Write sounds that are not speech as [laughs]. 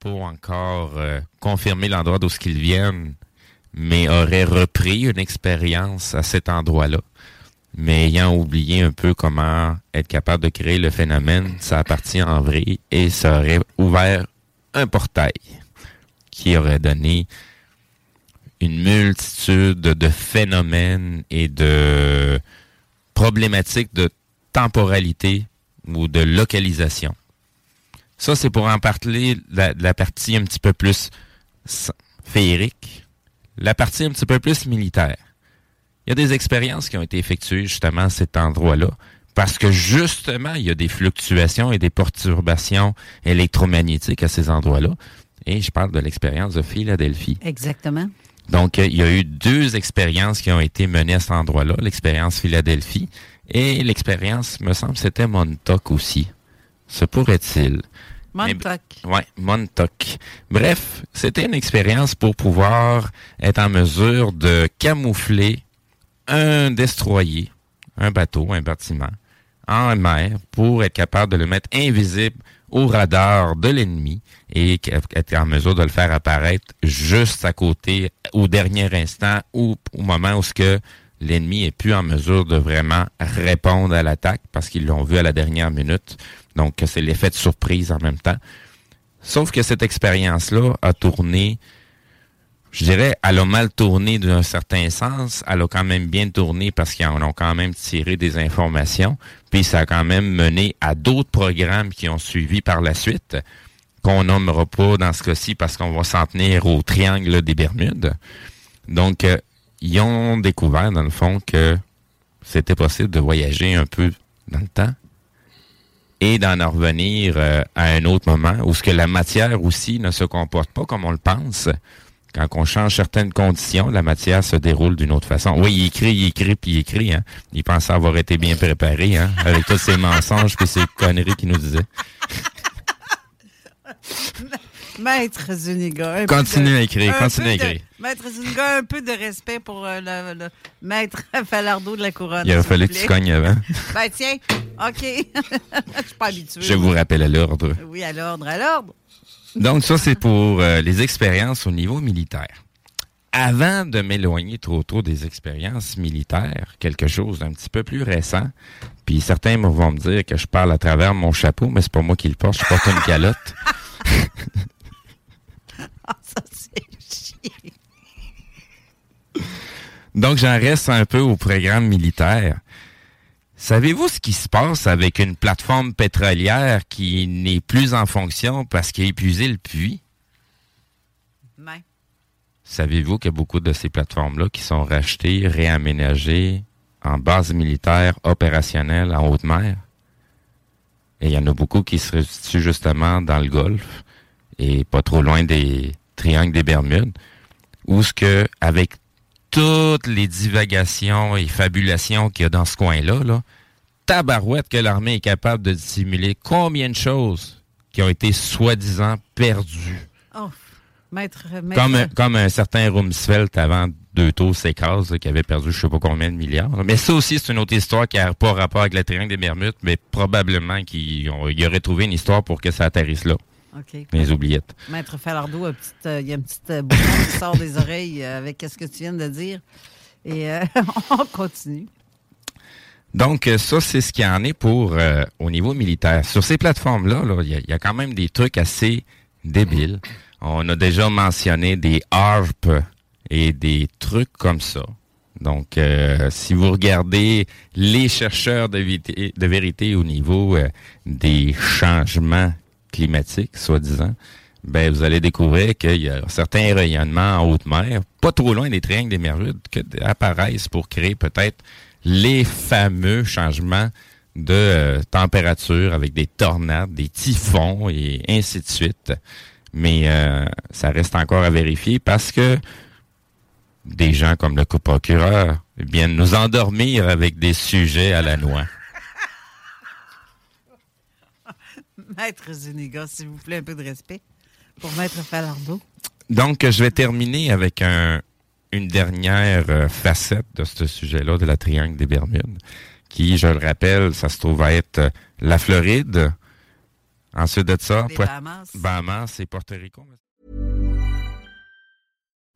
pas encore euh, l'endroit d'où ils viennent, mais aurait repris une expérience à cet endroit-là. Mais ayant oublié un peu comment être capable de créer le phénomène, ça a en vrai et ça aurait ouvert un portail qui aurait donné une multitude de phénomènes et de problématiques de temporalité ou de localisation. Ça, c'est pour en parler la, la partie un petit peu plus féerique, la partie un petit peu plus militaire. Il y a des expériences qui ont été effectuées justement à cet endroit-là, parce que justement, il y a des fluctuations et des perturbations électromagnétiques à ces endroits-là. Et je parle de l'expérience de Philadelphie. Exactement. Donc, il y a eu deux expériences qui ont été menées à cet endroit-là. L'expérience Philadelphie et l'expérience, me semble, c'était Montauk aussi. Se pourrait-il? Montauk. Oui, Montauk. Bref, c'était une expérience pour pouvoir être en mesure de camoufler un destroyer, un bateau, un bâtiment, en mer pour être capable de le mettre invisible au radar de l'ennemi et être en mesure de le faire apparaître juste à côté au dernier instant ou au moment où ce que l'ennemi est plus en mesure de vraiment répondre à l'attaque parce qu'ils l'ont vu à la dernière minute. Donc c'est l'effet de surprise en même temps. Sauf que cette expérience-là a tourné, je dirais, elle a mal tourné d'un certain sens. Elle a quand même bien tourné parce qu'ils en ont quand même tiré des informations. Puis ça a quand même mené à d'autres programmes qui ont suivi par la suite, qu'on nommera pas dans ce cas-ci parce qu'on va s'en tenir au triangle des Bermudes. Donc, euh, ils ont découvert, dans le fond, que c'était possible de voyager un peu dans le temps et d'en revenir euh, à un autre moment où ce que la matière aussi ne se comporte pas comme on le pense. Quand on change certaines conditions, la matière se déroule d'une autre façon. Oui, il écrit, il écrit, puis il écrit. Hein. Il pensait avoir été bien préparé, hein, avec tous ces mensonges et ces conneries qu'il nous disait. [laughs] Maître Zuniga. Continue à écrire, continue à écrire. Maître Zuniga, un peu de respect pour euh, le, le, maître [laughs] Falardeau de la couronne. Il aurait fallu que tu cognes avant. [laughs] ben tiens, OK. [laughs] Je suis pas habitué. Je vous rappelle à l'ordre. Oui, à l'ordre, à l'ordre. Donc ça, c'est pour euh, les expériences au niveau militaire. Avant de m'éloigner trop tôt des expériences militaires, quelque chose d'un petit peu plus récent, puis certains vont me dire que je parle à travers mon chapeau, mais c'est pas moi qui le porte, je porte une calotte. Ah, ça, c'est Donc, j'en reste un peu au programme militaire. Savez-vous ce qui se passe avec une plateforme pétrolière qui n'est plus en fonction parce qu'il a épuisé le puits? Non. Savez-vous qu'il y a beaucoup de ces plateformes-là qui sont rachetées, réaménagées en base militaire opérationnelle en haute mer? Et il y en a beaucoup qui se situent justement dans le Golfe et pas trop loin des triangles des Bermudes, où ce que, avec toutes les divagations et fabulations qu'il y a dans ce coin-là, là, tabarouette que l'armée est capable de dissimuler combien de choses qui ont été soi-disant perdues. Oh, maître, maître. Comme, un- comme un certain Rumsfeld avant deux tours s'écrase, qui avait perdu je sais pas combien de milliards. là. Mais ça aussi, c'est une autre histoire qui n'a pas rapport avec le triangle des Bermudes, mais probablement qu'il il aurait trouvé une histoire pour que ça atterrisse là. OK. Les oubliettes. Maître Falardeau, euh, il y a un petit euh, bouton qui sort des [laughs] oreilles euh, avec ce que tu viens de dire. Et euh, [laughs] on continue. Donc, euh, ça, c'est ce qu'il y en est pour euh, au niveau militaire. Sur ces plateformes-là, là, il y, a- il y a quand même des trucs assez débiles. On a déjà mentionné des ARP et des trucs comme ça. Donc, euh, si vous regardez les chercheurs de, vérité- de vérité au niveau euh, des changements climatiques, soi-disant, ben vous allez découvrir qu'il y a certains rayonnements en haute mer, pas trop loin des triangles des Bermudes, qui apparaissent pour créer peut-être les fameux changements de euh, température avec des tornades, des typhons et ainsi de suite. Mais euh, ça reste encore à vérifier parce que des gens comme le co-procureur viennent nous endormir avec des sujets à la noix. Maître Zuniga, s'il vous plaît, un peu de respect pour Maître Falardeau. Donc, je vais terminer avec un, une dernière euh, facette de ce sujet-là, de la triangle des Bermudes, qui, je le rappelle, ça se trouve à être euh, la Floride. Ensuite de ça, Les Bahamas. Bahamas et Porto Rico.